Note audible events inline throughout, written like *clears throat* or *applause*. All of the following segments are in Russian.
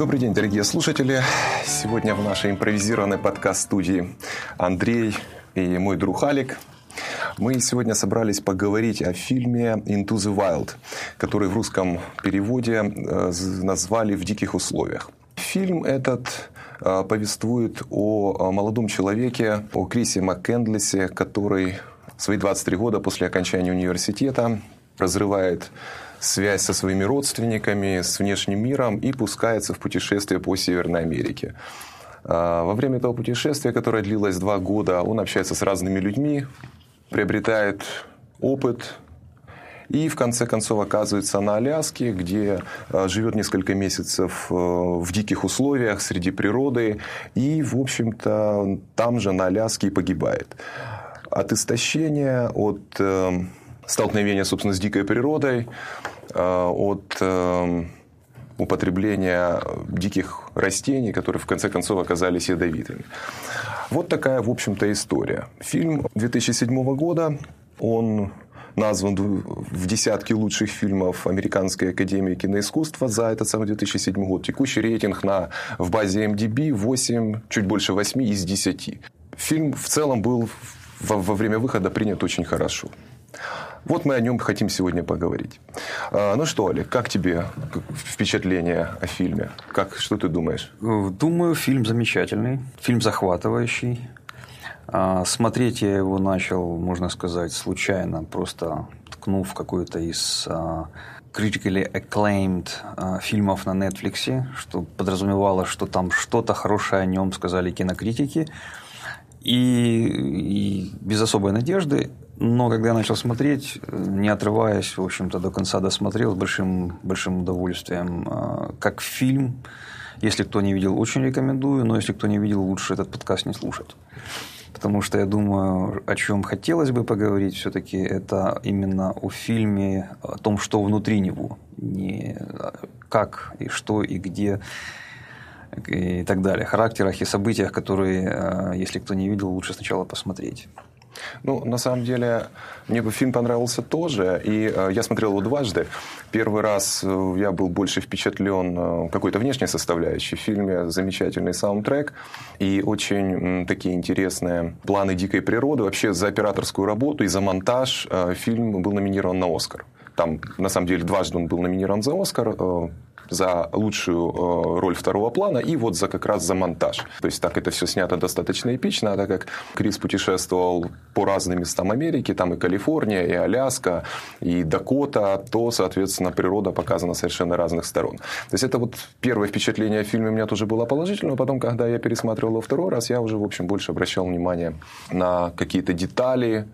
Добрый день, дорогие слушатели. Сегодня в нашей импровизированной подкаст-студии Андрей и мой друг Алик. Мы сегодня собрались поговорить о фильме «Into the Wild», который в русском переводе э, назвали «В диких условиях». Фильм этот э, повествует о молодом человеке, о Крисе МакКендлисе, который в свои 23 года после окончания университета разрывает связь со своими родственниками, с внешним миром и пускается в путешествие по Северной Америке. А, во время этого путешествия, которое длилось два года, он общается с разными людьми, приобретает опыт, и в конце концов оказывается на Аляске, где а, живет несколько месяцев э, в диких условиях среди природы. И, в общем-то, там же на Аляске и погибает. От истощения, от э, столкновения, собственно, с дикой природой, от э, употребления диких растений, которые в конце концов оказались ядовитыми. Вот такая, в общем-то, история. Фильм 2007 года, он назван в десятке лучших фильмов Американской академии киноискусства за этот самый 2007 год. Текущий рейтинг на, в базе MDB 8, чуть больше 8 из 10. Фильм в целом был во, во время выхода принят очень хорошо. Вот мы о нем хотим сегодня поговорить. А, ну что, Олег, как тебе впечатление о фильме? Как, что ты думаешь? Думаю, фильм замечательный, фильм захватывающий. А, смотреть я его начал, можно сказать, случайно, просто ткнув какой-то из а, critically acclaimed фильмов на Netflix, что подразумевало, что там что-то хорошее о нем сказали кинокритики. И, и без особой надежды но когда я начал смотреть, не отрываясь, в общем-то, до конца досмотрел с большим, большим удовольствием. А, как фильм, если кто не видел, очень рекомендую, но если кто не видел, лучше этот подкаст не слушать. Потому что я думаю, о чем хотелось бы поговорить все-таки, это именно о фильме, о том, что внутри него. Не как и что и где и так далее. Характерах и событиях, которые, а, если кто не видел, лучше сначала посмотреть. Ну, на самом деле, мне бы фильм понравился тоже, и э, я смотрел его дважды. Первый раз э, я был больше впечатлен э, какой-то внешней составляющей. В фильме замечательный саундтрек и очень м, такие интересные планы дикой природы. Вообще за операторскую работу и за монтаж э, фильм был номинирован на «Оскар». Там, на самом деле, дважды он был номинирован за «Оскар». Э, за лучшую э, роль второго плана и вот за как раз за монтаж. То есть так это все снято достаточно эпично, а так как Крис путешествовал по разным местам Америки, там и Калифорния, и Аляска, и Дакота, то, соответственно, природа показана совершенно разных сторон. То есть это вот первое впечатление о фильме у меня тоже было положительное, потом, когда я пересматривал его второй раз, я уже, в общем, больше обращал внимание на какие-то детали,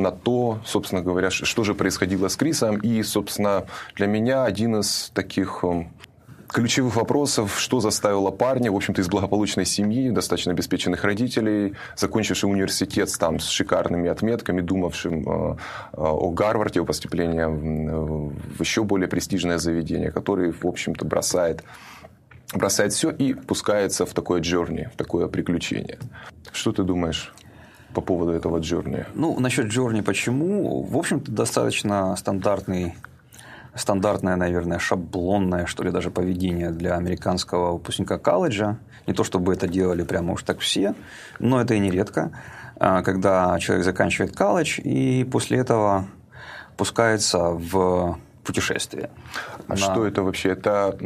на то, собственно говоря, что же происходило с Крисом. И, собственно, для меня один из таких эм, ключевых вопросов, что заставило парня, в общем-то, из благополучной семьи, достаточно обеспеченных родителей, закончивший университет там, с шикарными отметками, думавшим э, э, о Гарварде, о поступлении в еще более престижное заведение, который, в общем-то, бросает бросает все и пускается в такое джорни, в такое приключение. Что ты думаешь? По поводу этого Journey? Ну, насчет Journey почему? В общем-то, достаточно стандартный стандартное, наверное, шаблонное, что ли, даже поведение для американского выпускника колледжа. Не то, чтобы это делали прямо уж так все, но это и нередко, а, когда человек заканчивает колледж и после этого пускается в путешествие. А на... что это вообще? Это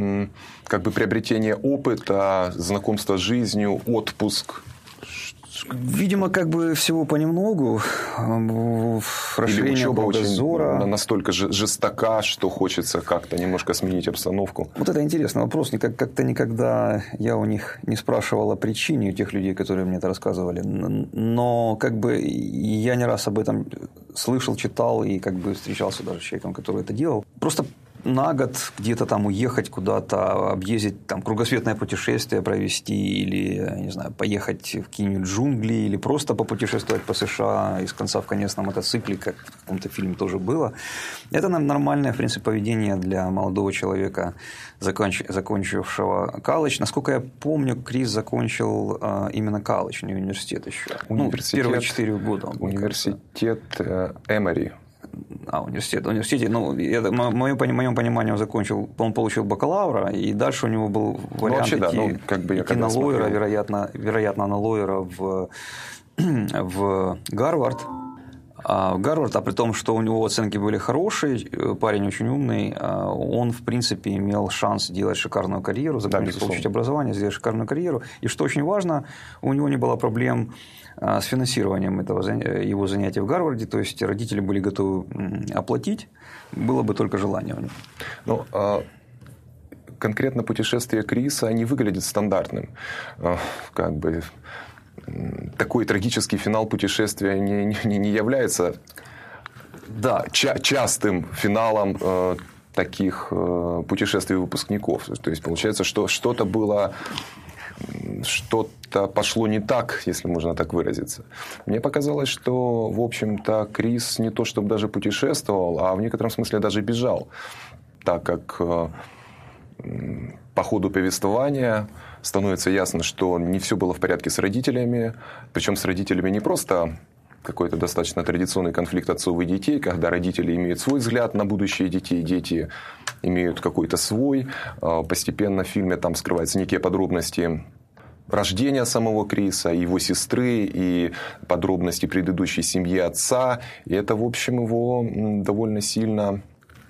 как бы приобретение опыта, знакомство с жизнью, отпуск? Видимо, как бы всего понемногу. Расширение Или учеба очень настолько жестока, что хочется как-то немножко сменить обстановку. Вот это интересный вопрос. Как-то никогда я у них не спрашивал о причине у тех людей, которые мне это рассказывали. Но как бы я не раз об этом слышал, читал и как бы встречался даже с человеком, который это делал. Просто на год где-то там уехать куда-то, объездить там кругосветное путешествие провести или, не знаю, поехать в какие-нибудь джунгли или просто попутешествовать по США из конца в конец на мотоцикле, как в каком-то фильме тоже было. Это нормальное, в принципе, поведение для молодого человека, законч... закончившего колледж. Насколько я помню, Крис закончил э, именно колледж, не университет еще. Университет, ну, первые четыре года. Университет э, Эмори А, университет. университете, ну, это, мое, моем понимании, он закончил, он получил бакалавра, и дальше у него был ну, вариант ну, вообще, идти, да, ну, как бы я идти на лоера, вероятно, вероятно, на лоера в, *clears throat* в Гарвард. А Гарвард, а при том, что у него оценки были хорошие, э, парень очень умный, а он, в принципе, имел шанс сделать шикарную карьеру, закончить, да, получить образование, сделать шикарную карьеру. И что очень важно, у него не было проблем с финансированием этого, его занятия в Гарварде, то есть родители были готовы оплатить, было бы только желание у них. Ну, а конкретно путешествие Криса не выглядит стандартным. Как бы такой трагический финал путешествия не, не, не является да. ча- частым финалом э, таких э, путешествий выпускников. То есть получается, что что-то было что-то пошло не так, если можно так выразиться. Мне показалось, что, в общем-то, Крис не то чтобы даже путешествовал, а в некотором смысле даже бежал, так как э, по ходу повествования становится ясно, что не все было в порядке с родителями, причем с родителями не просто какой-то достаточно традиционный конфликт отцов и детей, когда родители имеют свой взгляд на будущее детей, дети имеют какой-то свой. А, постепенно в фильме там скрываются некие подробности рождения самого Криса, его сестры и подробности предыдущей семьи отца. И это, в общем, его довольно сильно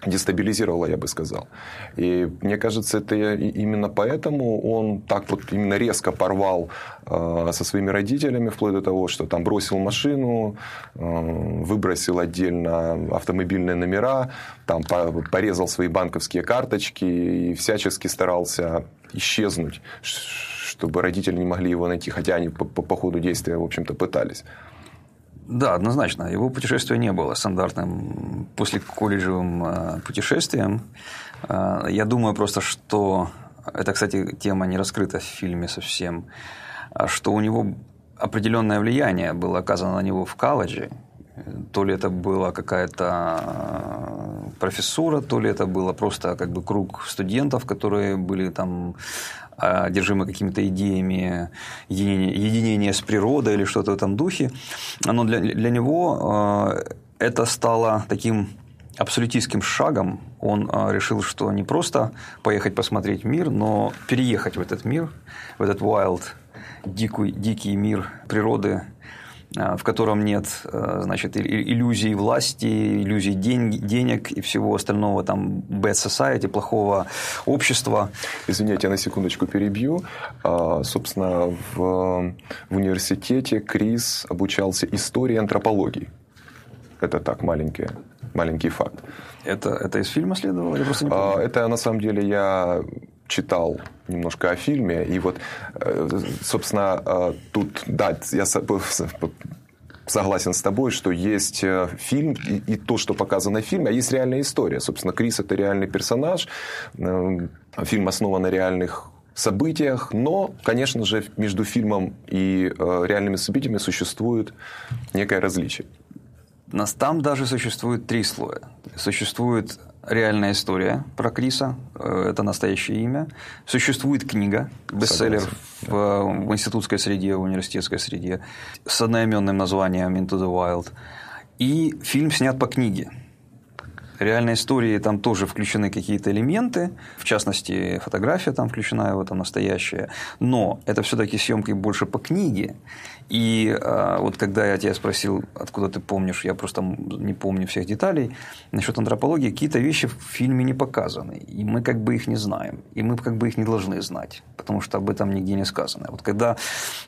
дестабилизировало, я бы сказал. И мне кажется, это именно поэтому он так вот именно резко порвал э, со своими родителями, вплоть до того, что там бросил машину, э, выбросил отдельно автомобильные номера, там порезал свои банковские карточки и всячески старался исчезнуть, чтобы родители не могли его найти, хотя они по, по, по ходу действия, в общем-то, пытались. Да, однозначно. Его путешествие не было стандартным после колледжевым э, путешествием. Э, я думаю просто, что это, кстати, тема не раскрыта в фильме совсем, а что у него определенное влияние было оказано на него в колледже. То ли это была какая-то э, профессура, то ли это было просто как бы круг студентов, которые были там одержимы какими-то идеями единения, единения с природой или что-то в этом духе. Но для, для него э, это стало таким абсолютистским шагом. Он э, решил, что не просто поехать посмотреть мир, но переехать в этот мир, в этот wild, дикий, дикий мир природы, в котором нет э, значит, иллюзий власти, иллюзий день, денег и всего остального, там, bad society, плохого общества. Извините, я на секундочку перебью. А, собственно, в, в университете Крис обучался истории антропологии. Это так, маленький, маленький факт. Это, это из фильма следовало? Я просто не помню. Это, на самом деле, я читал немножко о фильме, и вот, э, собственно, э, тут, да, я согласен с тобой, что есть э, фильм и, и то, что показано в фильме, а есть реальная история. Собственно, Крис это реальный персонаж, фильм основан на реальных событиях, но, конечно же, между фильмом и реальными событиями существует некое различие. Нас там даже существует три слоя. Существует реальная история про Криса, э, это настоящее имя. Существует книга, бестселлер в, в институтской среде, в университетской среде, с одноименным названием «Into the Wild». И фильм снят по книге реальной истории там тоже включены какие-то элементы, в частности, фотография там включена, его там настоящая, но это все-таки съемки больше по книге. И а, вот когда я тебя спросил, откуда ты помнишь, я просто не помню всех деталей, насчет антропологии, какие-то вещи в фильме не показаны, и мы как бы их не знаем, и мы как бы их не должны знать, потому что об этом нигде не сказано. Вот когда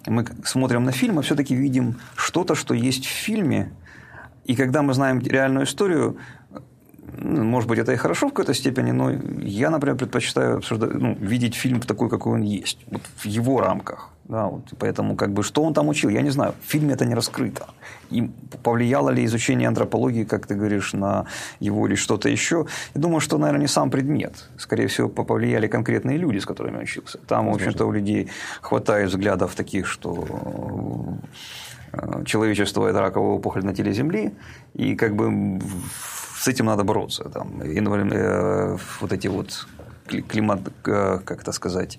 мы смотрим на фильм, мы все-таки видим что-то, что есть в фильме, и когда мы знаем реальную историю, может быть, это и хорошо в какой-то степени, но я, например, предпочитаю обсуждать, ну, видеть фильм такой, какой он есть, вот в его рамках. Да, вот, поэтому, как бы, что он там учил, я не знаю. В фильме это не раскрыто. И повлияло ли изучение антропологии, как ты говоришь, на его или что-то еще? Я думаю, что, наверное, не сам предмет. Скорее всего, повлияли конкретные люди, с которыми он учился. Там, в общем-то, у людей хватает взглядов таких, что э, человечество – это раковая опухоль на теле Земли, и как бы с этим надо бороться. Там, э, вот эти вот климат, э, как это сказать,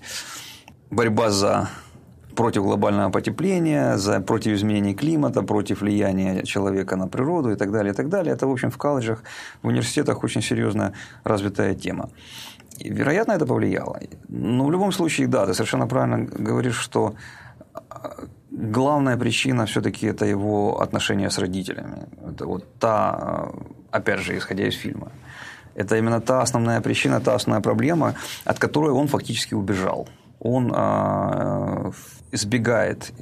борьба за против глобального потепления, за, против изменений климата, против влияния человека на природу и так далее, и так далее. Это, в общем, в колледжах, в университетах очень серьезно развитая тема. И, вероятно, это повлияло. Но в любом случае, да, ты совершенно правильно говоришь, что главная причина все-таки это его отношения с родителями. Это вот та, опять же, исходя из фильма. Это именно та основная причина, та основная проблема, от которой он фактически убежал. Он э, избегает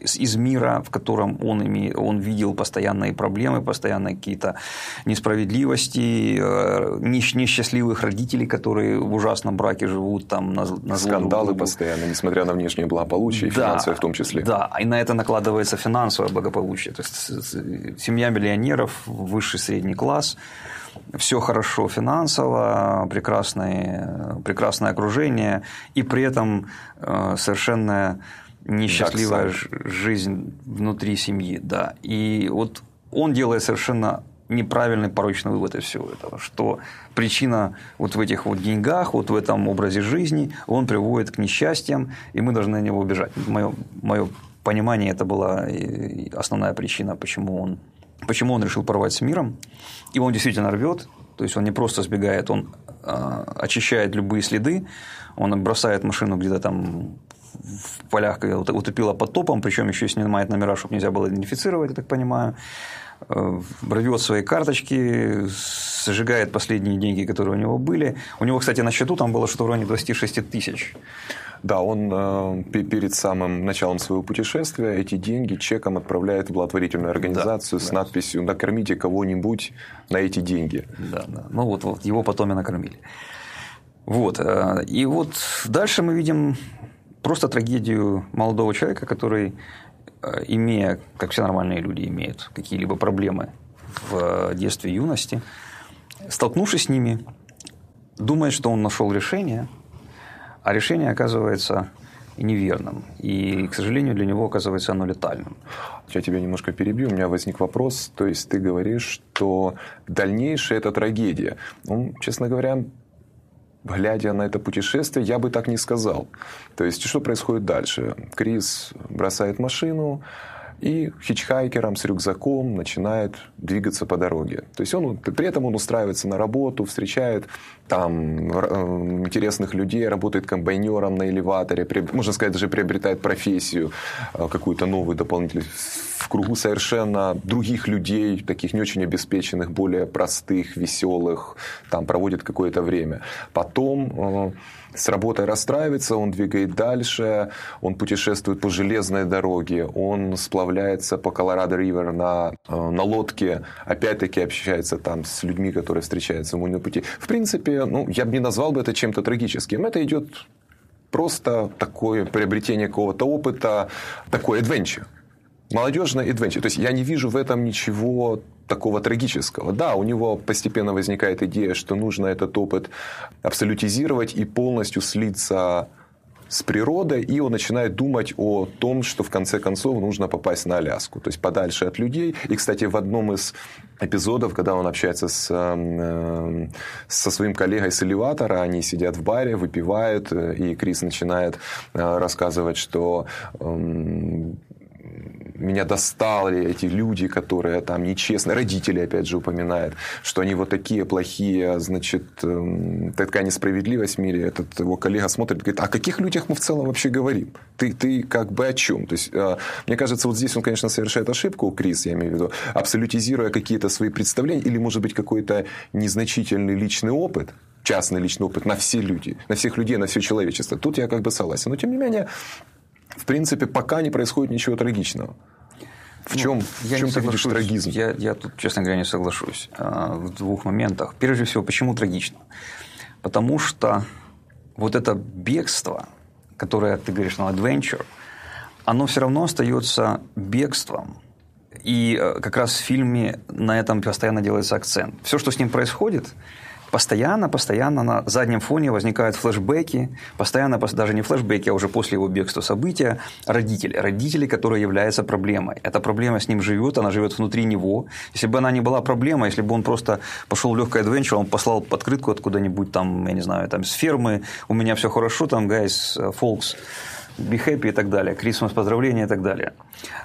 из мира, в котором он, име, он видел постоянные проблемы, постоянные какие-то несправедливости, э, несчастливых родителей, которые в ужасном браке живут там на, на Скандалы друг постоянно, несмотря на внешнее благополучие, да, финансовое в том числе. Да, и на это накладывается финансовое благополучие. То есть семья миллионеров, высший средний класс, все хорошо финансово, прекрасное, прекрасное окружение, и при этом э, совершенно несчастливая жизнь внутри семьи, да. И вот он делает совершенно неправильный порочный вывод из всего этого, что причина вот в этих вот деньгах, вот в этом образе жизни, он приводит к несчастьям, и мы должны на него убежать. Мое, мое понимание, это была основная причина, почему он, почему он решил порвать с миром. И он действительно рвет, то есть он не просто сбегает, он э, очищает любые следы, он бросает машину где-то там в полях утопила под топом, причем еще снимает номера, чтобы нельзя было идентифицировать, я так понимаю. Э, рвет свои карточки, сжигает последние деньги, которые у него были. У него, кстати, на счету там было что-то в районе 26 тысяч. Да, он э, перед самым началом своего путешествия эти деньги чеком отправляет в благотворительную организацию да, с да. надписью «Накормите кого-нибудь на эти деньги». Да, да. Ну вот, вот его потом и накормили. Вот. Э, и вот дальше мы видим просто трагедию молодого человека, который, э, имея, как все нормальные люди имеют, какие-либо проблемы в детстве и юности, столкнувшись с ними, думает, что он нашел решение, а решение оказывается неверным. И, к сожалению, для него оказывается оно летальным. Я тебя немножко перебью. У меня возник вопрос. То есть ты говоришь, что дальнейшее – это трагедия. Ну, честно говоря, глядя на это путешествие, я бы так не сказал. То есть, что происходит дальше? Крис бросает машину, и хичхайкером с рюкзаком начинает двигаться по дороге. То есть он, при этом он устраивается на работу, встречает там э, интересных людей, работает комбайнером на элеваторе, можно сказать, даже приобретает профессию э, какую-то новую, дополнительную в кругу совершенно других людей, таких не очень обеспеченных, более простых, веселых, там проводит какое-то время. Потом э, с работой расстраивается, он двигает дальше, он путешествует по железной дороге, он сплавляется по Колорадо-Ривер на, э, на лодке, опять-таки общается там с людьми, которые встречаются ему на пути. В принципе, ну, я бы не назвал бы это чем-то трагическим. Это идет просто такое приобретение какого-то опыта, такой adventure молодежная adventure. То есть я не вижу в этом ничего такого трагического. Да, у него постепенно возникает идея, что нужно этот опыт абсолютизировать и полностью слиться с природой, и он начинает думать о том, что в конце концов нужно попасть на Аляску, то есть подальше от людей. И, кстати, в одном из эпизодов, когда он общается с, э, со своим коллегой с элеватора, они сидят в баре, выпивают, э, и Крис начинает э, рассказывать, что эм, меня достали эти люди, которые там нечестны. Родители, опять же, упоминают, что они вот такие плохие, значит, эм, такая несправедливость в мире. Этот его коллега смотрит говорит, о каких людях мы в целом вообще говорим? Ты, ты как бы о чем? То есть, э, мне кажется, вот здесь он, конечно, совершает ошибку, Крис, я имею в виду, абсолютизируя какие-то свои представления или, может быть, какой-то незначительный личный опыт, частный личный опыт на все люди, на всех людей, на все человечество. Тут я как бы согласен. Но, тем не менее, в принципе, пока не происходит ничего трагичного. В чем, ну, я в чем ты видишь трагизм? Я, я тут, честно говоря, не соглашусь а, в двух моментах. Прежде всего, почему трагично? Потому что вот это бегство, которое ты говоришь, на ну, adventure, оно все равно остается бегством. И э, как раз в фильме на этом постоянно делается акцент. Все, что с ним происходит, постоянно, постоянно на заднем фоне возникают флешбеки, постоянно, даже не флешбеки, а уже после его бегства события, родители. Родители, которые являются проблемой. Эта проблема с ним живет, она живет внутри него. Если бы она не была проблемой, если бы он просто пошел в легкое адвенчур, он послал открытку откуда-нибудь там, я не знаю, там с фермы, у меня все хорошо, там, guys, folks, be happy и так далее, Christmas поздравления и так далее.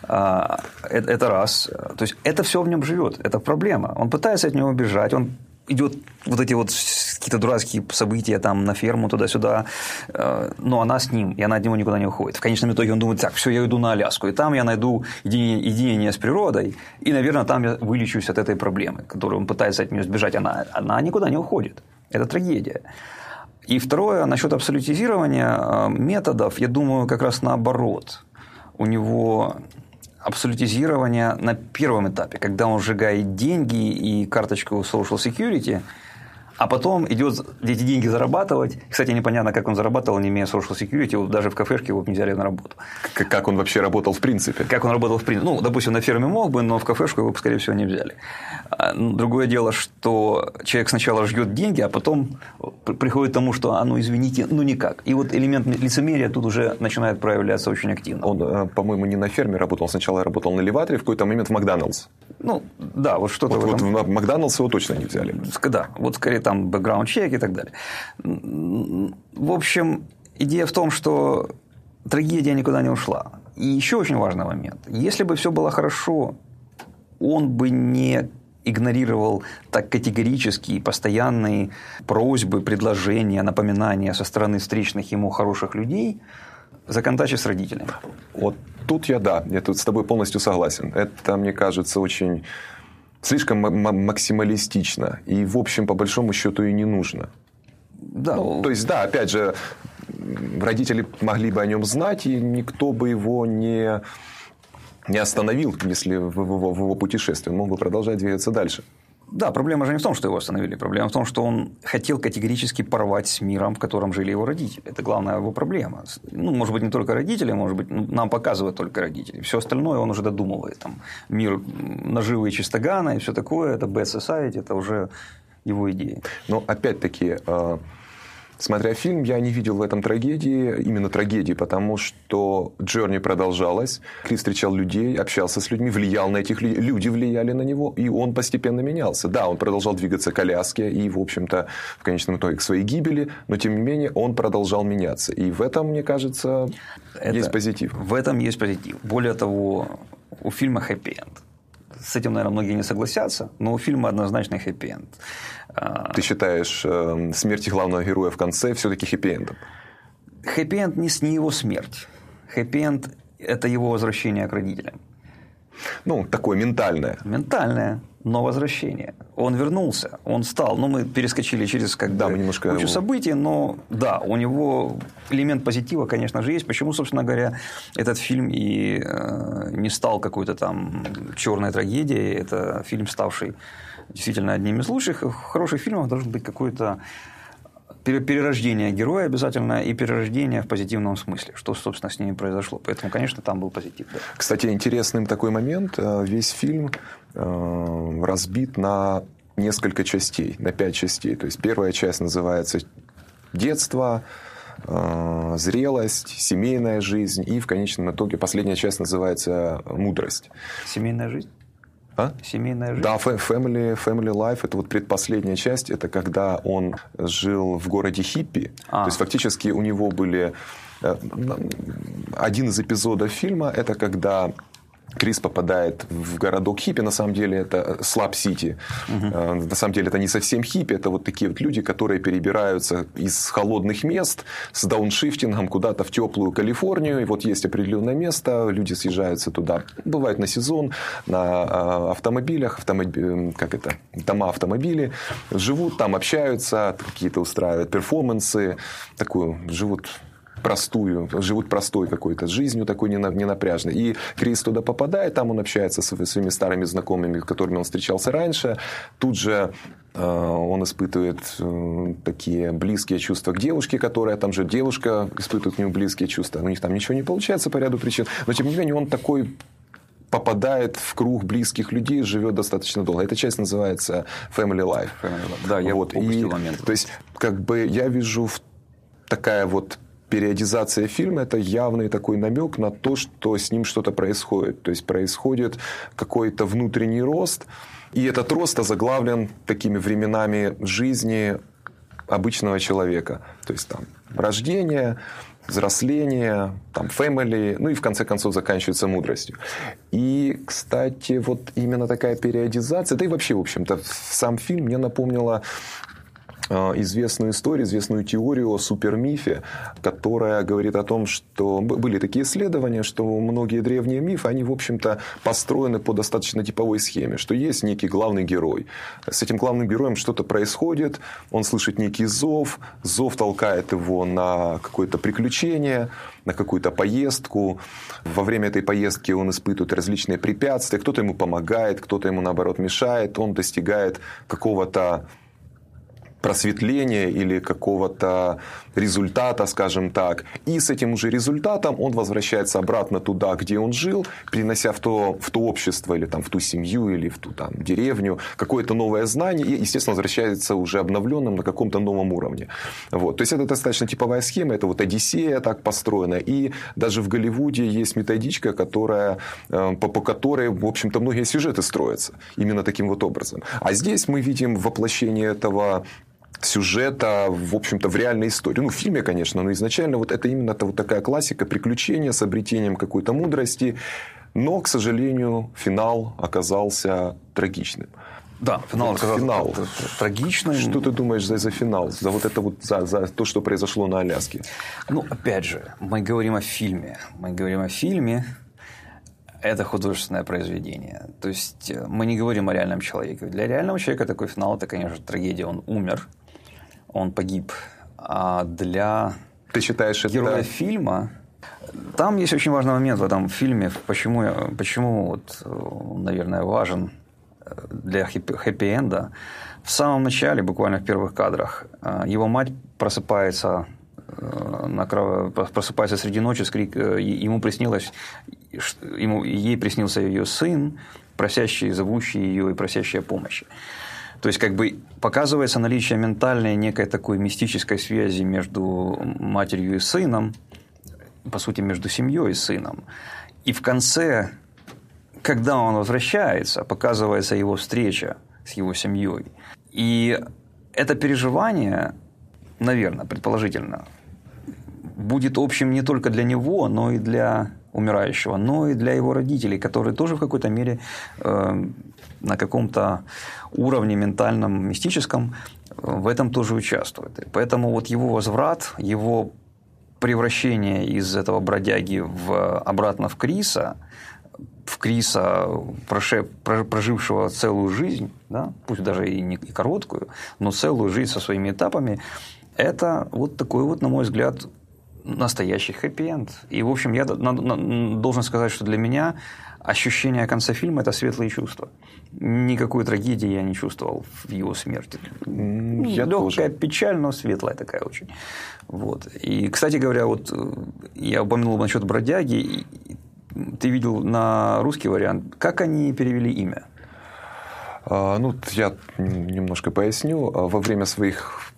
А, это, это раз. То есть это все в нем живет, это проблема. Он пытается от него убежать, он идет вот эти вот какие-то дурацкие события там на ферму туда-сюда, э, но она с ним, и она от него никуда не уходит. В конечном итоге он думает, так, все, я иду на Аляску, и там я найду единение, единение с природой, и, наверное, там я вылечусь от этой проблемы, которую он пытается от нее сбежать. Она, она никуда не уходит. Это трагедия. И второе, насчет абсолютизирования э, методов, я думаю, как раз наоборот. У него абсолютизирование на первом этапе, когда он сжигает деньги и карточку Social Security – а потом идет эти деньги зарабатывать. Кстати, непонятно, как он зарабатывал, не имея social security, вот даже в кафешке его не взяли на работу. Как он вообще работал в принципе? Как он работал в принципе? Ну, допустим, на ферме мог бы, но в кафешку его, скорее всего, не взяли. А, ну, другое дело, что человек сначала ждет деньги, а потом приходит к тому, что, а ну, извините, ну, никак. И вот элемент лицемерия тут уже начинает проявляться очень активно. Он, э, по-моему, не на ферме работал, сначала работал на элеваторе, в какой-то момент в Макдоналдс. Ну, да, вот что-то вот, в этом. Вот в Макдоналдс его точно не взяли. Да, вот скорее там бэкграунд-чек и так далее. В общем, идея в том, что трагедия никуда не ушла. И еще очень важный момент. Если бы все было хорошо, он бы не игнорировал так категорически постоянные просьбы, предложения, напоминания со стороны встречных ему хороших людей, законтачив с родителями. Вот тут я да, я тут с тобой полностью согласен. Это, мне кажется, очень слишком максималистично. И, в общем, по большому счету и не нужно. Да. Ну, то есть, да, опять же, родители могли бы о нем знать, и никто бы его не, не остановил, если в его, в его путешествии. Он мог бы продолжать двигаться дальше. Да, проблема же не в том, что его остановили. Проблема в том, что он хотел категорически порвать с миром, в котором жили его родители. Это главная его проблема. Ну, может быть, не только родители, может быть, ну, нам показывают только родители. Все остальное он уже додумывает. Там, мир наживы и чистогана и все такое, это bad society, это уже его идеи. Но опять-таки, э, Смотря фильм, я не видел в этом трагедии, именно трагедии, потому что Джерни продолжалась. Крис встречал людей, общался с людьми, влиял на этих людей, люди влияли на него, и он постепенно менялся. Да, он продолжал двигаться к коляске и, в общем-то, в конечном итоге к своей гибели, но, тем не менее, он продолжал меняться. И в этом, мне кажется, Это, есть позитив. В этом есть позитив. Более того, у фильма хэппи-энд. С этим, наверное, многие не согласятся, но у фильма однозначно хэппи-энд. Ты считаешь э, смерть главного героя в конце все-таки хэппи-эндом? Хэппи-энд не, не его смерть. Хэппи-энд – это его возвращение к родителям. Ну, такое ментальное. Ментальное, но возвращение. Он вернулся, он стал. Ну, мы перескочили через как да, бы, мы немножко... кучу событий, но да, у него элемент позитива, конечно же, есть. Почему, собственно говоря, этот фильм и э, не стал какой-то там черной трагедией. Это фильм, ставший действительно одним из лучших. В хороших фильмах должен быть какой-то перерождение героя обязательно и перерождение в позитивном смысле, что, собственно, с ними произошло. Поэтому, конечно, там был позитив. Да. Кстати, интересным такой момент. Э, весь фильм э, разбит на несколько частей, на пять частей. То есть первая часть называется детство, э, зрелость, семейная жизнь, и в конечном итоге последняя часть называется мудрость. Семейная жизнь? А? Семейная жизнь? Да, family, family life – это вот предпоследняя часть. Это когда он жил в городе Хиппи. А. То есть, фактически у него были... Э, один из эпизодов фильма – это когда Крис попадает в городок хиппи, на самом деле это Slab City. Угу. На самом деле это не совсем хиппи, это вот такие вот люди, которые перебираются из холодных мест с дауншифтингом куда-то в теплую Калифорнию. И вот есть определенное место, люди съезжаются туда. Бывает на сезон, на а, автомобилях, автомоб... как это, дома автомобили. Живут там, общаются, какие-то устраивают перформансы. Такую, живут простую, живут простой какой-то жизнью, такой ненапряжной. И Крис туда попадает, там он общается со своими старыми знакомыми, с которыми он встречался раньше. Тут же э, он испытывает э, такие близкие чувства к девушке, которая там же девушка испытывает к нему близкие чувства. У них там ничего не получается по ряду причин. Но тем не менее он такой попадает в круг близких людей, живет достаточно долго. Эта часть называется Family Life. Family life. Да, я вот. упустил И, момент. То есть, как бы я вижу такая вот периодизация фильма – это явный такой намек на то, что с ним что-то происходит. То есть происходит какой-то внутренний рост, и этот рост озаглавлен такими временами жизни обычного человека. То есть там рождение, взросление, там, family, ну и в конце концов заканчивается мудростью. И, кстати, вот именно такая периодизация, да и вообще, в общем-то, сам фильм мне напомнила известную историю, известную теорию о супермифе, которая говорит о том, что были такие исследования, что многие древние мифы, они, в общем-то, построены по достаточно типовой схеме, что есть некий главный герой. С этим главным героем что-то происходит, он слышит некий зов, зов толкает его на какое-то приключение, на какую-то поездку. Во время этой поездки он испытывает различные препятствия. Кто-то ему помогает, кто-то ему, наоборот, мешает. Он достигает какого-то просветления или какого-то результата, скажем так. И с этим уже результатом он возвращается обратно туда, где он жил, принося в то, в то общество или там, в ту семью или в ту там, деревню какое-то новое знание и, естественно, возвращается уже обновленным на каком-то новом уровне. Вот. То есть это достаточно типовая схема, это вот Одиссея так построена. И даже в Голливуде есть методичка, которая, э, по, по которой, в общем-то, многие сюжеты строятся именно таким вот образом. А здесь мы видим воплощение этого сюжета, в общем-то, в реальной истории. Ну, в фильме, конечно, но изначально вот это именно вот такая классика, приключения с обретением какой-то мудрости. Но, к сожалению, финал оказался трагичным. Да, финал оказался финал. трагичным. Что ты думаешь за, за финал? За вот это вот, за, за то, что произошло на Аляске? Ну, опять же, мы говорим о фильме. Мы говорим о фильме, это художественное произведение. То есть э, мы не говорим о реальном человеке. Для реального человека такой финал это, конечно, трагедия. Он умер, он погиб. А для Ты считаешь, героя это... фильма там есть очень важный момент в этом фильме, почему, почему вот, наверное, важен э, для хэппи-энда. В самом начале, буквально в первых кадрах, э, его мать просыпается на просыпается среди ночи, скрик, ему приснилось, ему, ей приснился ее сын, просящий, зовущий ее и просящий о помощи. То есть, как бы показывается наличие ментальной некой такой мистической связи между матерью и сыном, по сути, между семьей и сыном. И в конце, когда он возвращается, показывается его встреча с его семьей. И это переживание, наверное, предположительно, будет общим не только для него, но и для умирающего, но и для его родителей, которые тоже в какой-то мере э, на каком-то уровне ментальном, мистическом в этом тоже участвуют. И поэтому вот его возврат, его превращение из этого бродяги в, обратно в Криса, в Криса, прожившего целую жизнь, да, пусть даже и не короткую, но целую жизнь со своими этапами, это вот такой вот, на мой взгляд, настоящий хэппи-энд. И, в общем, я должен сказать, что для меня ощущение конца фильма – это светлые чувства. Никакой трагедии я не чувствовал в его смерти. Я Легкая тоже. печаль, но светлая такая очень. Вот. И, кстати говоря, вот э, я упомянул насчет бродяги. Ты видел на русский вариант. Как они перевели имя? А, ну, я немножко поясню. Во время своих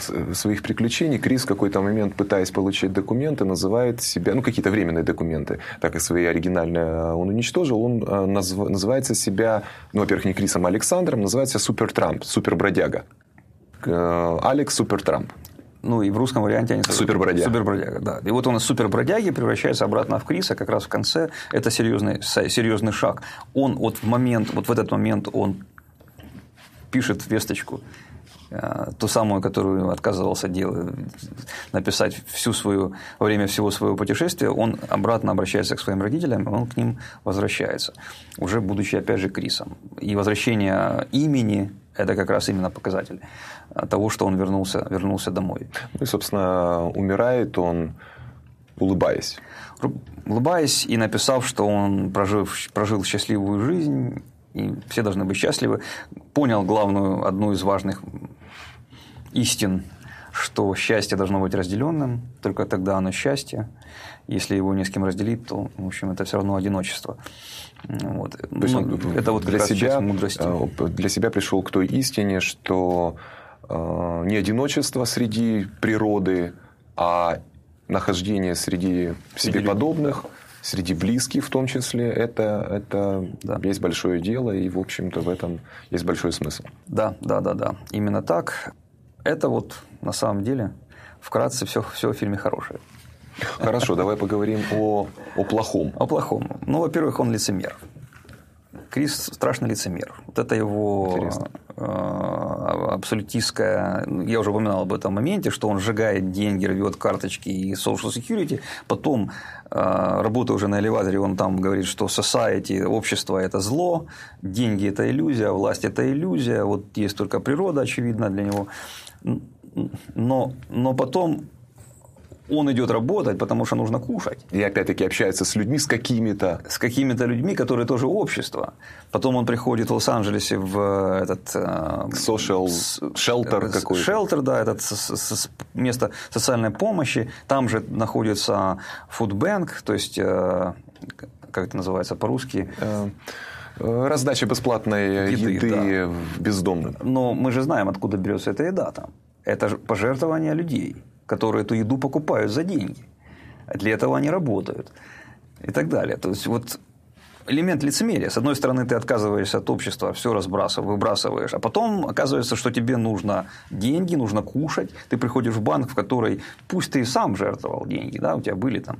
своих приключений Крис в какой-то момент, пытаясь получить документы, называет себя, ну, какие-то временные документы, так как свои оригинальные э, он уничтожил, он э, назв, называется себя, ну, во-первых, не Крисом, а Александром, называется Супер Трамп, Супер Бродяга. Э, Алекс Супер Трамп. Ну, и в русском варианте они... Супербродяга. Супербродяга, да. И вот он из супербродяги превращается обратно в Криса как раз в конце. Это серьезный, серьезный шаг. Он вот в момент, вот в этот момент он пишет весточку Э, ту самую, которую отказывался делать, написать всю свою, во время всего своего путешествия, он обратно обращается к своим родителям, и он к ним возвращается, уже будучи, опять же, Крисом. И возвращение имени – это как раз именно показатель того, что он вернулся, вернулся домой. Ну и, собственно, умирает он, улыбаясь. Улыбаясь и написав, что он прожил, прожил счастливую жизнь, и все должны быть счастливы, понял главную, одну из важных истин, что счастье должно быть разделенным, только тогда оно счастье. Если его не с кем разделить, то, в общем, это все равно одиночество. Вот. То есть ну, это вот для себя, мудрости. Э, для себя пришел к той истине, что э, не одиночество среди природы, а нахождение среди себе подобных – среди близких в том числе, это, это да. есть большое дело, и, в общем-то, в этом есть большой смысл. Да, да, да, да. Именно так. Это вот на самом деле вкратце все, все в фильме хорошее. Хорошо, давай поговорим о, о плохом. О плохом. Ну, во-первых, он лицемер. Крис страшный лицемер. Вот это его э, абсолютистская... Я уже упоминал об этом моменте, что он сжигает деньги, рвет карточки и social security. Потом, э, работая уже на элеваторе, он там говорит, что society, общество – это зло, деньги – это иллюзия, власть – это иллюзия, вот есть только природа, очевидно, для него. Но, но потом он идет работать, потому что нужно кушать. И опять-таки общается с людьми, с какими-то. С какими-то людьми, которые тоже общество. Потом он приходит в Лос-Анджелесе в э, этот... Э, Social shelter какой-то. Shelter, да, это место социальной помощи. Там же находится фудбанк, то есть, э, как это называется по-русски? Раздача бесплатной еды, еды да. бездомным. Но мы же знаем, откуда берется эта еда там. Это же пожертвование людей которые эту еду покупают за деньги. Для этого они работают. И так далее. То есть, вот элемент лицемерия. С одной стороны, ты отказываешься от общества, все разбрасываешь, выбрасываешь, а потом оказывается, что тебе нужно деньги, нужно кушать. Ты приходишь в банк, в который, пусть ты и сам жертвовал деньги, да, у тебя были там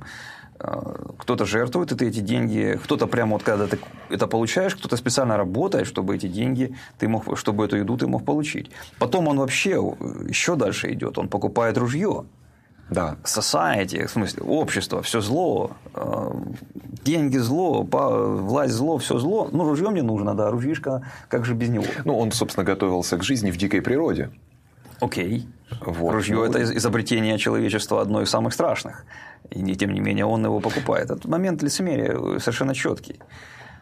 кто-то жертвует, и ты эти деньги, кто-то прямо вот когда ты это получаешь, кто-то специально работает, чтобы эти деньги ты мог, чтобы эту еду ты мог получить. Потом он вообще э, еще дальше идет, он покупает ружье. Да. Society, в смысле, общество, все зло, э, деньги зло, власть зло, все зло. Ну, ружье мне нужно, да, ружьишко, как же без него? Ну, он, собственно, готовился к жизни в дикой природе. Окей. Вот. Ружье ну, – это изобретение человечества одно из самых страшных. И тем не менее он его покупает. Этот момент лицемерия совершенно четкий.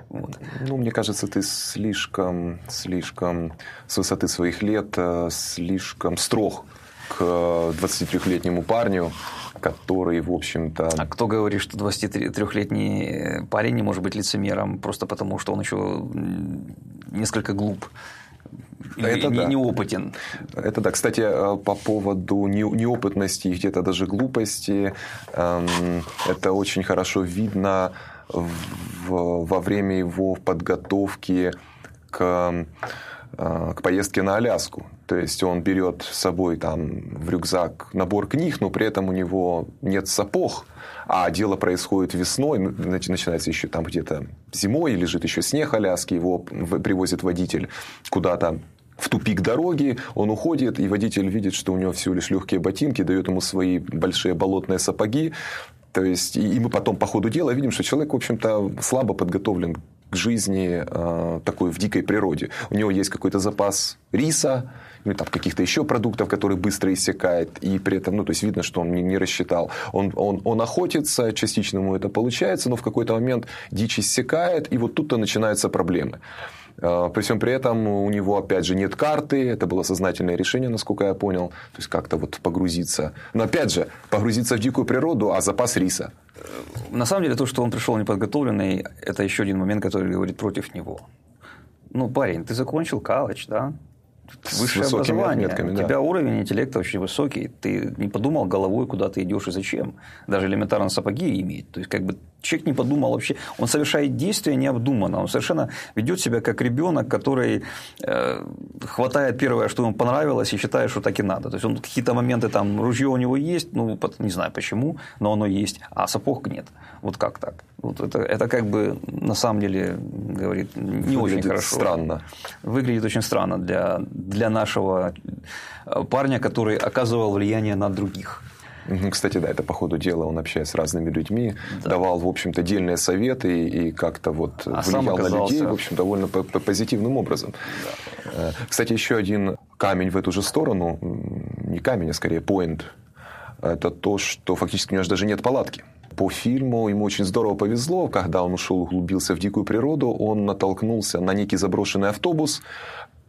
Вот. Ну, мне кажется, ты слишком, слишком с высоты своих лет э, слишком строг к 23-летнему парню, который, в общем-то... А кто говорит, что 23-летний парень не может быть лицемером просто потому, что он еще несколько глуп? Это не, да. неопытен. Это да. Кстати, э, по поводу неопытности и где-то даже глупости, эм, это очень хорошо видно во время его подготовки к Э, к поездке на Аляску. То есть он берет с собой там в рюкзак набор книг, но при этом у него нет сапог, а дело происходит весной, начинается еще там где-то зимой, лежит еще снег Аляски, его привозит водитель куда-то в тупик дороги, он уходит, и водитель видит, что у него всего лишь легкие ботинки, дает ему свои большие болотные сапоги, то есть, и мы потом по ходу дела видим, что человек, в общем-то, слабо подготовлен к жизни э, такой в дикой природе. У него есть какой-то запас риса, ну, там, каких-то еще продуктов, который быстро иссякает, и при этом, ну, то есть видно, что он не, не рассчитал. Он, он, он охотится, частично ему это получается, но в какой-то момент дичь иссякает, и вот тут-то начинаются проблемы. Э, при всем при этом у него, опять же, нет карты. Это было сознательное решение, насколько я понял. То есть, как-то вот погрузиться. Но, опять же, погрузиться в дикую природу, а запас риса. На самом деле, то, что он пришел неподготовленный, это еще один момент, который говорит против него. Ну, парень, ты закончил колледж, да? Высшее образование. Отметками, У тебя да. уровень интеллекта очень высокий. Ты не подумал головой, куда ты идешь и зачем. Даже элементарно сапоги иметь. То есть, как бы человек не подумал вообще. Он совершает действия необдуманно. Он совершенно ведет себя как ребенок, который э, хватает первое, что ему понравилось, и считает, что так и надо. То есть, он какие-то моменты, там, ружье у него есть, ну, не знаю почему, но оно есть, а сапог нет. Вот как так? Вот это, это как бы на самом деле говорит не Выглядит очень хорошо. странно. Выглядит очень странно для, для нашего э, парня, который оказывал влияние на других. Кстати, да, это по ходу дела он общается с разными людьми, да. давал, в общем-то, дельные советы и как-то вот а влиял оказался... на людей, в общем, довольно позитивным образом. Да. Э, кстати, еще один камень в эту же сторону, не камень, а скорее поинт, это то, что фактически у него даже нет палатки. По фильму ему очень здорово повезло, когда он ушел, углубился в дикую природу, он натолкнулся на некий заброшенный автобус,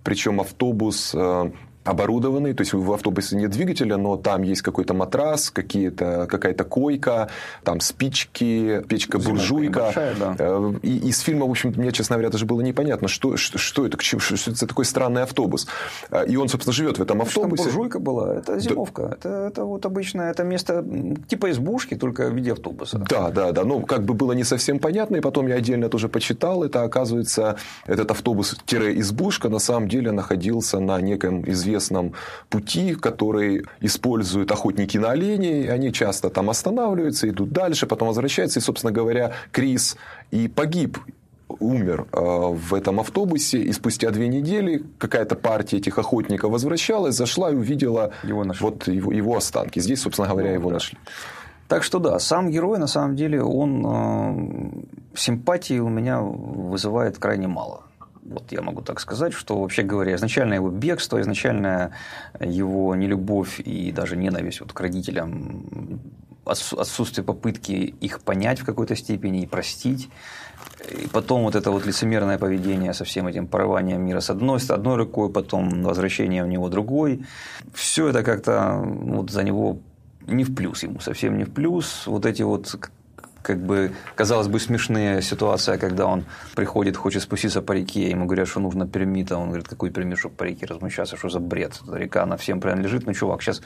причем автобус э, оборудованный, то есть в автобусе нет двигателя, но там есть какой-то матрас, какие-то, какая-то койка, там спички, печка-буржуйка. да. Э, и из фильма, в общем мне, честно говоря, даже было непонятно, что, что, что это, что, что это такой странный автобус. Э, и он, собственно, живет в этом автобусе. Там буржуйка была, это зимовка. Да. Это, это вот обычное, это место типа избушки, только в виде автобуса. Да, да, да. Ну, как бы было не совсем понятно, и потом я отдельно тоже почитал, это оказывается, этот автобус-избушка на самом деле находился на неком известном известном пути, который используют охотники на оленей. Они часто там останавливаются, идут дальше, потом возвращаются. И, собственно говоря, Крис и погиб умер э, в этом автобусе, и спустя две недели какая-то партия этих охотников возвращалась, зашла и увидела его вот его, его останки. Здесь, собственно говоря, ну, его да. нашли. Так что да, сам герой, на самом деле, он э, симпатии у меня вызывает крайне мало. Вот я могу так сказать, что, вообще говоря, изначально его бегство, изначально его нелюбовь и даже ненависть вот к родителям, отсутствие попытки их понять в какой-то степени и простить, и потом вот это вот лицемерное поведение со всем этим порыванием мира с одной, с одной рукой, потом возвращение в него другой. Все это как-то вот за него не в плюс ему, совсем не в плюс. Вот эти вот как бы, казалось бы, смешные ситуации, когда он приходит, хочет спуститься по реке, ему говорят, что нужно пермит, а он говорит, какой пермит, чтобы по реке размещаться, что за бред, Эта река, она всем принадлежит, ну, чувак, сейчас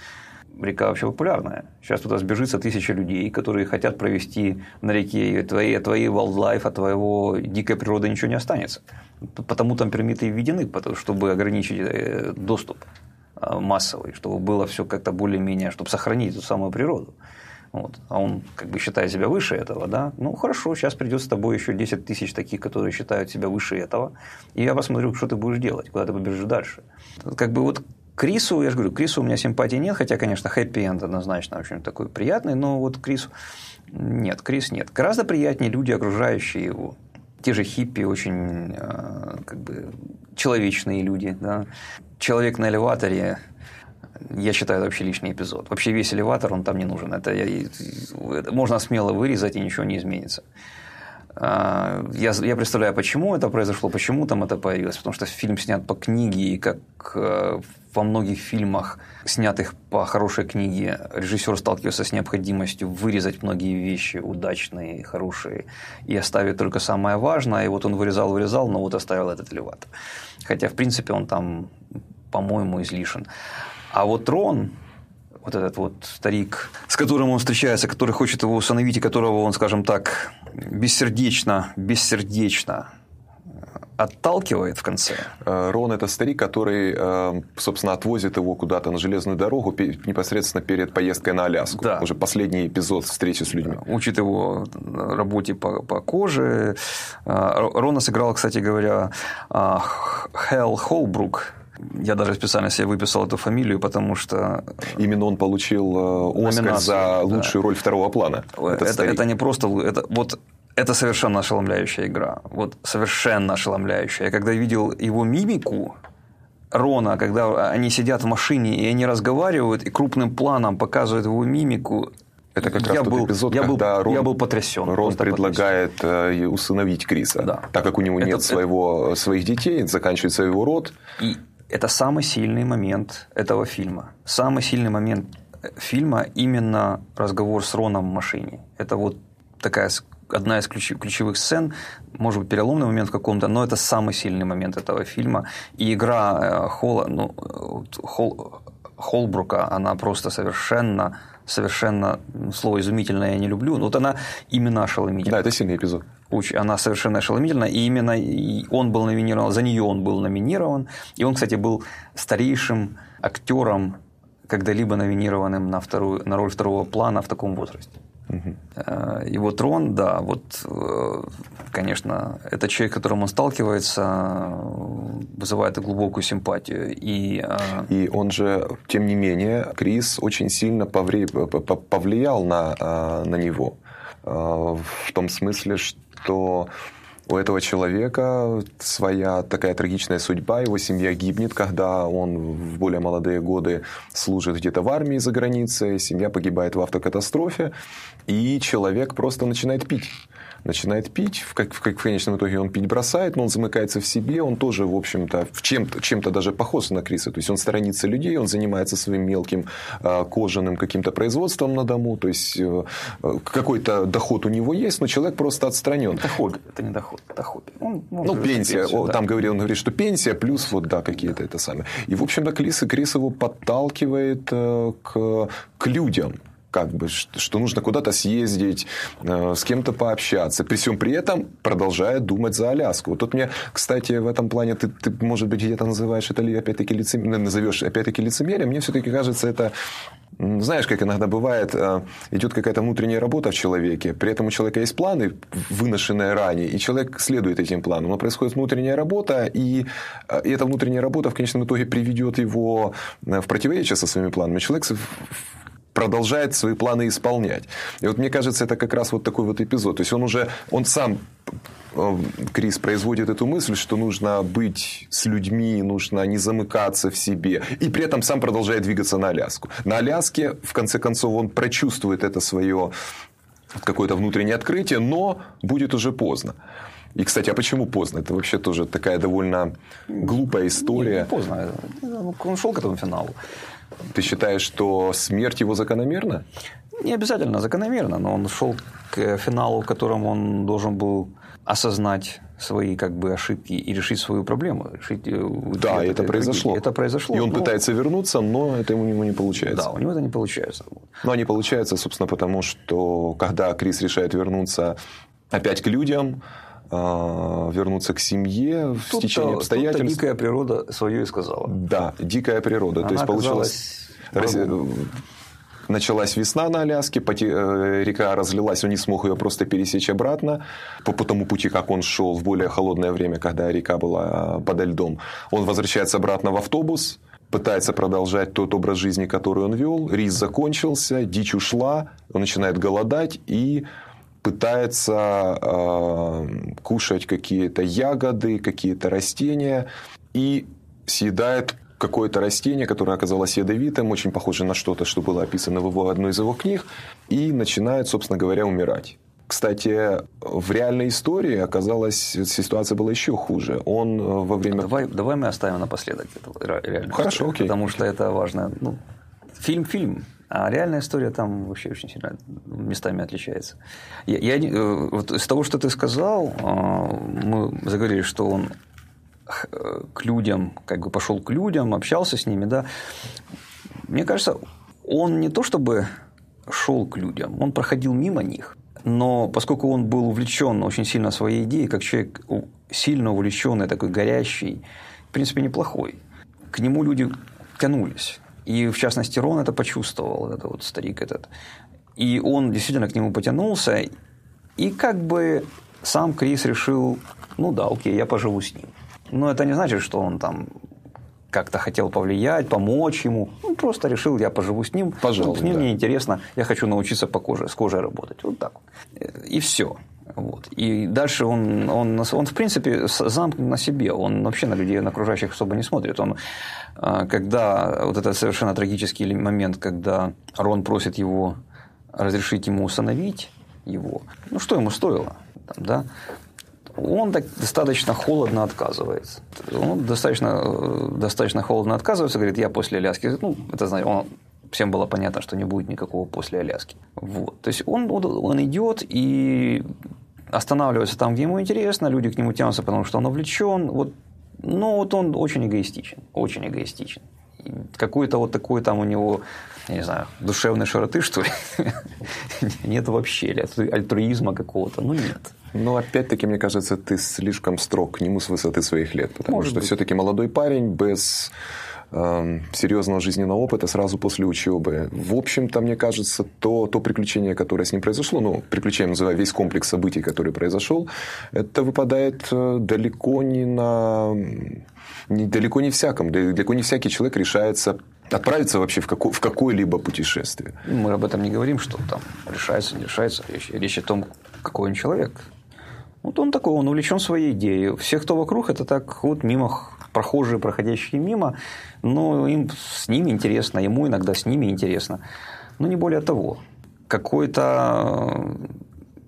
река вообще популярная. Сейчас туда сбежится тысяча людей, которые хотят провести на реке, и твои, твои wildlife, от твоего дикой природы ничего не останется. Потому там пермиты введены, чтобы ограничить э, доступ э, массовый, чтобы было все как-то более-менее, чтобы сохранить эту самую природу. Вот. А он как бы считает себя выше этого, да? Ну, хорошо, сейчас придет с тобой еще 10 тысяч таких, которые считают себя выше этого, и я посмотрю, что ты будешь делать, куда ты побежишь дальше. Как бы вот Крису, я же говорю, Крису у меня симпатии нет, хотя, конечно, хэппи-энд однозначно очень такой приятный, но вот Крису нет, Крис нет. Гораздо приятнее люди, окружающие его. Те же хиппи, очень э, как бы человечные люди. Да? Человек на элеваторе, я считаю, это вообще лишний эпизод. Вообще весь элеватор, он там не нужен. Это, это можно смело вырезать, и ничего не изменится. А, я, я представляю, почему это произошло, почему там это появилось. Потому что фильм снят по книге, и как э, во многих фильмах, снятых по хорошей книге, режиссер сталкивается с необходимостью вырезать многие вещи удачные, хорошие, и оставить только самое важное. И вот он вырезал, вырезал, но вот оставил этот элеватор. Хотя, в принципе, он там, по-моему, излишен. А вот Рон, вот этот вот старик, с которым он встречается, который хочет его усыновить, и которого он, скажем так, бессердечно, бессердечно отталкивает в конце. Э, Рон – это старик, который, э, собственно, отвозит его куда-то на железную дорогу непосредственно перед поездкой на Аляску. Да. Уже последний эпизод встречи с людьми. Учит его работе по, по коже. Э, Рона сыграл, кстати говоря, Хелл Холбрук, я даже специально себе выписал эту фамилию, потому что... Именно он получил Оскар за лучшую да. роль второго плана. Это, это не просто... Это, вот это совершенно ошеломляющая игра. Вот совершенно ошеломляющая. Я когда видел его мимику, Рона, когда они сидят в машине и они разговаривают, и крупным планом показывают его мимику, это как я раз был, тот эпизод, я когда был, Рон, я был потрясен. Рон предлагает потрясен. Э, усыновить Криса, да. так как у него это, нет своего, своих детей, заканчивается его род. И это самый сильный момент этого фильма. Самый сильный момент фильма именно разговор с Роном в машине. Это вот такая одна из ключевых сцен, может быть, переломный момент в каком-то, но это самый сильный момент этого фильма. И игра э, Холла, ну, Холл, Холбрука, она просто совершенно, совершенно, слово изумительное я не люблю, но вот она именно ошеломительная. Да, это сильный эпизод. Она совершенно ошеломительна, и именно он был номинирован, за нее он был номинирован, и он, кстати, был старейшим актером, когда-либо номинированным на, вторую, на роль второго плана в таком возрасте. Угу. И вот Рон, да, вот, э, конечно, это человек, с которым он сталкивается, вызывает глубокую симпатию. И, э, и он же, тем не менее, Крис очень сильно повлиял на, на него. В том смысле, что у этого человека своя такая трагичная судьба, его семья гибнет, когда он в более молодые годы служит где-то в армии за границей, семья погибает в автокатастрофе, и человек просто начинает пить начинает пить, в, как, в, в конечном итоге он пить бросает, но он замыкается в себе, он тоже, в общем-то, в чем-то, чем-то даже похож на Криса. То есть он сторонится людей, он занимается своим мелким э, кожаным каким-то производством на дому, то есть э, какой-то доход у него есть, но человек просто отстранен. Это хобби, это не доход, это хобби. Он, ну, пенсия, пенсию, да. там говорил, он говорит, что пенсия плюс вот, да, какие-то это самое. И, в общем-то, Крис, Крис его подталкивает э, к, к людям, как бы, что нужно куда-то съездить, э, с кем-то пообщаться. При всем при этом продолжает думать за Аляску. Вот тут мне, кстати, в этом плане ты, ты может быть, где-то называешь это опять-таки лицемерием, назовешь опять-таки лицемерием. Мне все-таки кажется, это знаешь, как иногда бывает, э, идет какая-то внутренняя работа в человеке, при этом у человека есть планы, выношенные ранее, и человек следует этим планам. Но происходит внутренняя работа, и, э, и эта внутренняя работа в конечном итоге приведет его в противоречие со своими планами. Человек продолжает свои планы исполнять. И вот мне кажется, это как раз вот такой вот эпизод. То есть он уже, он сам э, Крис производит эту мысль, что нужно быть с людьми, нужно не замыкаться в себе. И при этом сам продолжает двигаться на Аляску. На Аляске, в конце концов, он прочувствует это свое какое-то внутреннее открытие, но будет уже поздно. И, кстати, а почему поздно? Это вообще тоже такая довольно глупая история. Не, не поздно. Он шел к этому финалу. Ты считаешь, что смерть его закономерна? Не обязательно закономерно, но он шел к финалу, в котором он должен был осознать свои как бы ошибки и решить свою проблему. Решить, э, да, это, это произошло. Это произошло. И он но... пытается вернуться, но это ему не получается. Да, у него это не получается. Но не получается, собственно, потому что когда Крис решает вернуться опять к людям, вернуться к семье в тут течение обстоятельств. Тут дикая природа свое и сказала. Да, дикая природа. Она То есть получилось началась весна на Аляске, э, река разлилась, он не смог ее просто пересечь обратно по, по тому пути, как он шел в более холодное время, когда река была подо льдом. Он возвращается обратно в автобус, пытается продолжать тот образ жизни, который он вел. Рис закончился, дичь ушла, он начинает голодать и пытается э, кушать какие-то ягоды, какие-то растения и съедает какое-то растение, которое оказалось ядовитым, очень похоже на что-то, что было описано в его, одной из его книг, и начинает, собственно говоря, умирать. Кстати, в реальной истории оказалась ситуация была еще хуже. Он э, во время... Давай, давай мы оставим напоследок эту реальную Хорошо, историю, окей. Потому что это важно. Ну, фильм фильм. А реальная история там вообще очень сильно местами отличается. Я, я, э, вот из того, что ты сказал, э, мы заговорили, что он э, к людям, как бы пошел к людям, общался с ними, да. Мне кажется, он не то чтобы шел к людям, он проходил мимо них. Но поскольку он был увлечен очень сильно своей идеей, как человек сильно увлеченный, такой горящий, в принципе, неплохой, к нему люди тянулись. И, в частности, Рон это почувствовал, это вот старик этот. И он действительно к нему потянулся. И как бы сам Крис решил, ну да, окей, я поживу с ним. Но это не значит, что он там как-то хотел повлиять, помочь ему. Он просто решил, я поживу с ним. Пожалуйста. с ним да. мне интересно, я хочу научиться по коже, с кожей работать. Вот так. И все. Вот. И дальше он, он, он, в принципе, замкнут на себе. Он вообще на людей, на окружающих особо не смотрит. Он, а, когда вот этот совершенно трагический момент, когда Рон просит его разрешить ему усыновить его, ну что ему стоило? Там, да? Он так достаточно холодно отказывается. Он достаточно, достаточно холодно отказывается, говорит, я после Аляски, ну, это знаю, он всем было понятно, что не будет никакого после Аляски. Вот. То есть он, он идет и останавливается там, где ему интересно, люди к нему тянутся, потому что он увлечен. Вот, но вот он очень эгоистичен, очень эгоистичен. Какой-то вот такой там у него, я не знаю, душевной широты, что ли, *laughs* нет вообще, или альтруизма какого-то, ну нет. Ну, опять-таки, мне кажется, ты слишком строг к нему с высоты своих лет, потому Может что все-таки молодой парень без серьезного жизненного опыта сразу после учебы. В общем-то, мне кажется, то, то приключение, которое с ним произошло, ну, приключение называю весь комплекс событий, который произошел, это выпадает э, далеко не на... Не, далеко не всяком. Далеко не всякий человек решается отправиться вообще в, како, в какое-либо путешествие. Мы об этом не говорим, что там решается, не решается. Речь, речь о том, какой он человек. Вот он такой, он увлечен своей идеей. Все, кто вокруг, это так вот мимо прохожие, проходящие мимо, но им с ними интересно, ему иногда с ними интересно. Но не более того. Какой-то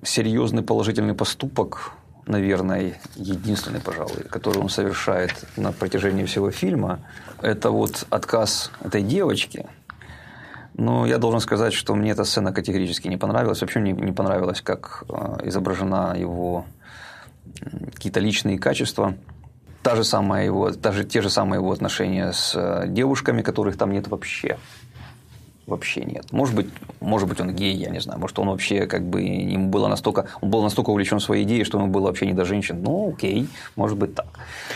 серьезный положительный поступок, наверное, единственный, пожалуй, который он совершает на протяжении всего фильма, это вот отказ этой девочки. Но я должен сказать, что мне эта сцена категорически не понравилась. Вообще мне не понравилось, как э, изображена его какие-то личные качества та же самая его, даже те же самые его отношения с э, девушками, которых там нет вообще. Вообще нет. Может быть, может быть, он гей, я не знаю. Может, он вообще как бы ему было настолько, он был настолько увлечен своей идеей, что ему было вообще не до женщин. Ну, окей, может быть так.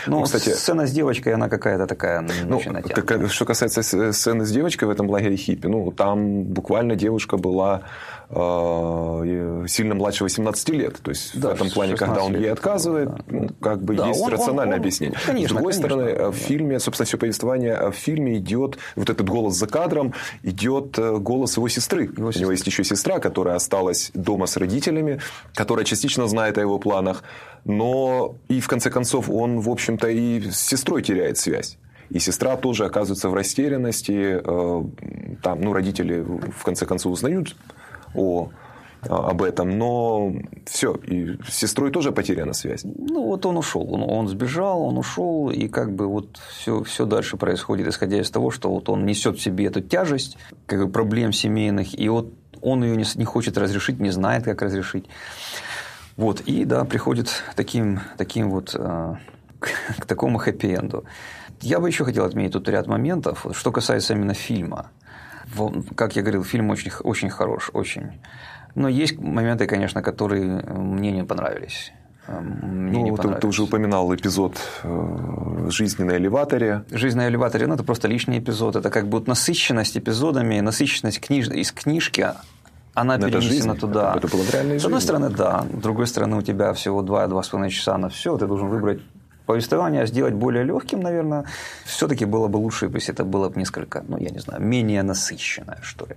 Но ну, кстати, сцена с девочкой, она какая-то такая ну, очень натянутая. Что касается сцены с девочкой в этом лагере хиппи, ну, там буквально девушка была Э, сильно младше 18 лет. То есть да, в этом плане, когда он ей отказывает, да. ну, как бы да, есть он, рациональное он, он, объяснение. Конечно, С другой конечно, стороны, да. в фильме, собственно, все повествование в фильме идет, вот этот голос за кадром, идет э, голос его сестры. Его У него есть еще сестра, которая осталась дома с родителями, которая частично знает о его планах, но и в конце концов он, в общем-то, и с сестрой теряет связь. И сестра тоже оказывается в растерянности. Э, там, ну, родители в конце концов узнают о об этом, но все, и с сестрой тоже потеряна связь. Ну, вот он ушел, он, он сбежал, он ушел, и как бы вот все, все дальше происходит, исходя из того, что вот он несет в себе эту тяжесть как бы проблем семейных, и вот он ее не, не хочет разрешить, не знает, как разрешить. Вот, и да, приходит таким, таким вот к, *laughs* к такому хэппи-энду. Я бы еще хотел отметить тут ряд моментов, что касается именно фильма – как я говорил, фильм очень, очень хорош, очень. Но есть моменты, конечно, которые мне не понравились. Мне ну, не ты, ты уже упоминал эпизод э, «Жизни на элеваторе». «Жизнь на элеваторе» ну, – это просто личный эпизод. Это как бы насыщенность эпизодами, насыщенность книж... из книжки, она Но перенесена это туда. Это, это было в реальной С одной стороны, да. С другой стороны, у тебя всего 2-2,5 часа на все. Ты должен выбрать повествование сделать более легким, наверное, все-таки было бы лучше, если это было бы несколько, ну, я не знаю, менее насыщенное, что ли.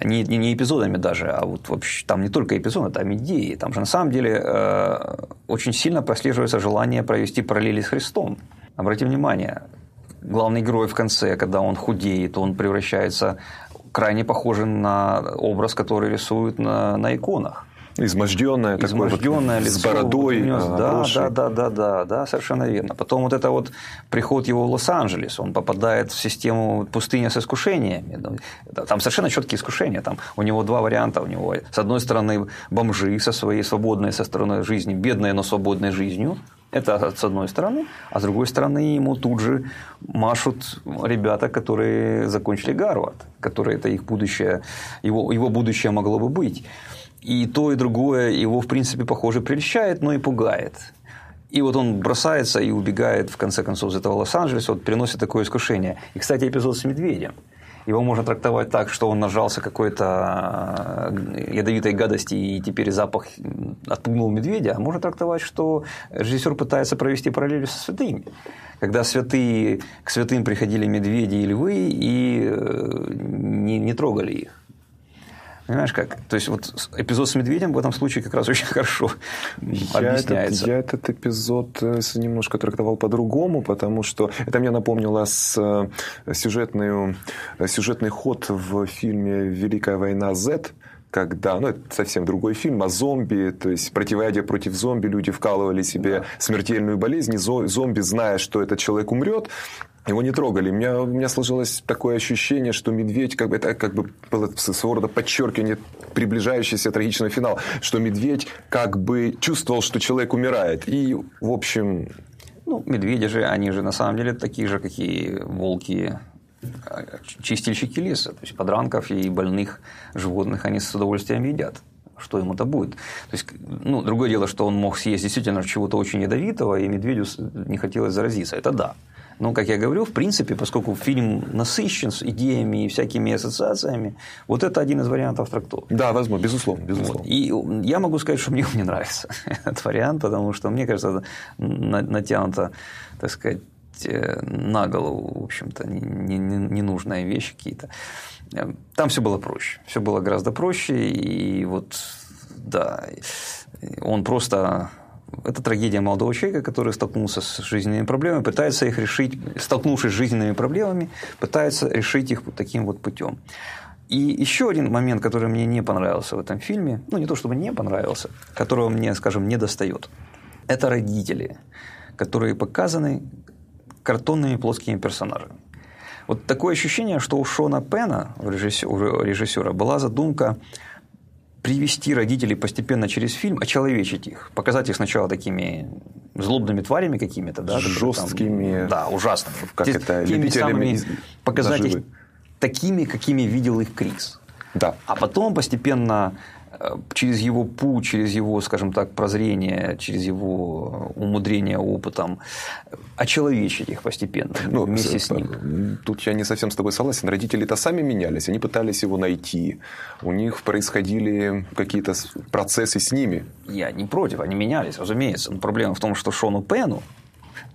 Не, не, не эпизодами даже, а вот вообще там не только эпизоды, там идеи. Там же на самом деле э, очень сильно прослеживается желание провести параллели с Христом. Обратите внимание, главный герой в конце, когда он худеет, он превращается крайне похожим на образ, который рисуют на, на иконах. Изможденное, Изможденное вот, лицо, с бородой. Внес, да, да, да, да, да, да, совершенно верно. Потом вот это вот приход его в Лос-Анджелес, он попадает в систему пустыни с искушениями. Там совершенно четкие искушения. Там у него два варианта. У него с одной стороны бомжи со своей свободной со стороны жизни, бедные, но свободной жизнью. Это с одной стороны. А с другой стороны ему тут же машут ребята, которые закончили Гарвард, которые это их будущее, его, его будущее могло бы быть. И то, и другое его, в принципе, похоже, прельщает, но и пугает. И вот он бросается и убегает, в конце концов, из этого Лос-Анджелеса, вот переносит такое искушение. И, кстати, эпизод с медведем. Его можно трактовать так, что он нажался какой-то э, ядовитой гадости, и теперь запах отпугнул медведя. А можно трактовать, что режиссер пытается провести параллели со святыми. Когда святые, к святым приходили медведи и львы и э, не, не трогали их. Понимаешь как? То есть, вот эпизод с медведем в этом случае как раз очень *laughs* хорошо я объясняется. Этот, я этот эпизод э, немножко трактовал по-другому, потому что это мне напомнило с э, сюжетный, э, сюжетный ход в фильме «Великая война Z», когда, ну, это совсем другой фильм, о зомби, то есть противоядие против зомби, люди вкалывали себе да. смертельную болезнь, и зомби, зная, что этот человек умрет, его не трогали. У меня, у меня сложилось такое ощущение, что медведь, как бы, это как бы было своего рода подчеркивание приближающийся трагичного финала, что медведь как бы чувствовал, что человек умирает. И, в общем... Ну, медведи же, они же на самом деле такие же, какие волки, чистильщики леса. То есть подранков и больных животных они с удовольствием едят что ему-то будет. То есть, ну, другое дело, что он мог съесть действительно чего-то очень ядовитого, и медведю не хотелось заразиться. Это да. Но, как я говорю, в принципе, поскольку фильм насыщен с идеями и всякими ассоциациями, вот это один из вариантов трактовки. Да, возможно, безусловно. безусловно. Вот. И я могу сказать, что мне не нравится *laughs* этот вариант, потому что, мне кажется, это натянуто, так сказать, э, на голову, в общем-то, ненужные не, не вещи какие-то. Там все было проще. Все было гораздо проще. И вот, да, он просто это трагедия молодого человека, который столкнулся с жизненными проблемами, пытается их решить, столкнувшись с жизненными проблемами, пытается решить их вот таким вот путем. И еще один момент, который мне не понравился в этом фильме, ну не то чтобы не понравился, которого мне, скажем, не достает, это родители, которые показаны картонными плоскими персонажами. Вот такое ощущение, что у Шона Пена, у режиссера, была задумка привести родителей постепенно через фильм, очеловечить их, показать их сначала такими злобными тварями какими-то, да, жесткими, там, да, ужасными, как Те, это, теми самыми, показать их такими, какими видел их Крис. Да. А потом постепенно через его путь, через его, скажем так, прозрение, через его умудрение опытом, очеловечить их постепенно ну, вместе с ним. Тут я не совсем с тобой согласен. Родители-то сами менялись, они пытались его найти. У них происходили какие-то процессы с ними. Я не против, они менялись, разумеется. Но проблема в том, что Шону Пену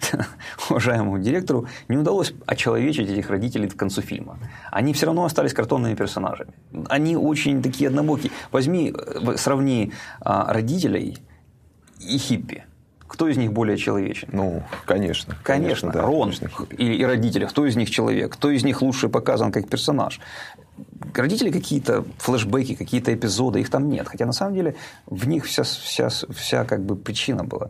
*laughs* уважаемому директору не удалось очеловечить этих родителей к концу фильма. Они все равно остались картонными персонажами. Они очень такие однобокие. Возьми, э, сравни а, родителей и хиппи. Кто из них более человечен? Ну, конечно. Конечно, конечно да, Рон конечно. И, и родители. Кто из них человек? Кто из них лучше показан как персонаж? Родители какие-то флешбеки, какие-то эпизоды, их там нет. Хотя на самом деле в них вся, вся, вся как бы причина была.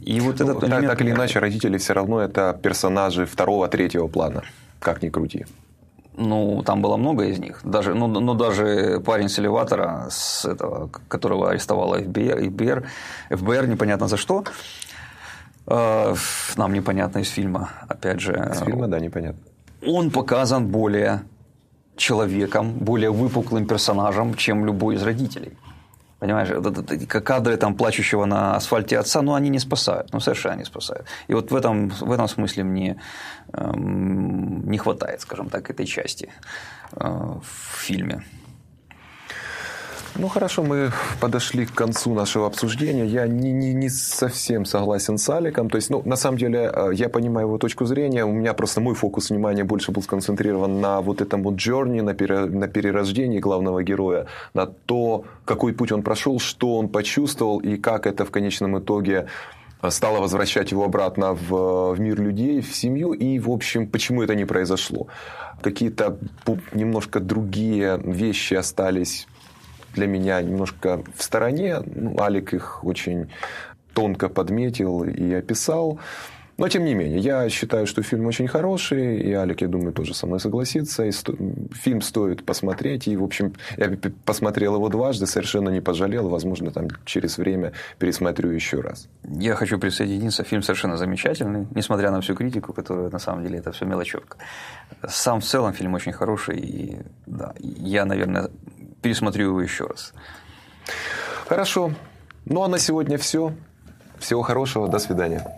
И вот ну, этот элемент... Так или иначе, родители все равно это персонажи второго, третьего плана, как ни крути. Ну, там было много из них. Даже, ну, ну, даже парень с элеватора, с этого, которого арестовала ФБР, ФБР, ФБР непонятно за что, э, нам непонятно из фильма, опять же. Из фильма, да, непонятно. Он показан более человеком, более выпуклым персонажем, чем любой из родителей. Понимаешь, кадры там плачущего на асфальте отца, ну, они не спасают, ну, совершенно не спасают. И вот в этом, в этом смысле мне эм, не хватает, скажем так, этой части э, в фильме. Ну хорошо, мы подошли к концу нашего обсуждения. Я не, не, не совсем согласен с Аликом. То есть, ну, на самом деле, э, я понимаю его точку зрения. У меня просто мой фокус внимания больше был сконцентрирован на вот этом вот джорни, на, пере, на перерождении главного героя, на то, какой путь он прошел, что он почувствовал и как это в конечном итоге э, стало возвращать его обратно в, в мир людей, в семью, и, в общем, почему это не произошло. Какие-то немножко другие вещи остались для меня немножко в стороне. Ну, Алик их очень тонко подметил и описал. Но, тем не менее, я считаю, что фильм очень хороший, и Алик, я думаю, тоже со мной согласится. И сто... Фильм стоит посмотреть, и, в общем, я посмотрел его дважды, совершенно не пожалел, возможно, там через время пересмотрю еще раз. Я хочу присоединиться, фильм совершенно замечательный, несмотря на всю критику, которая, на самом деле, это все мелочевка. Сам в целом фильм очень хороший, и да, я, наверное, пересмотрю его еще раз. Хорошо. Ну а на сегодня все. Всего хорошего. До свидания.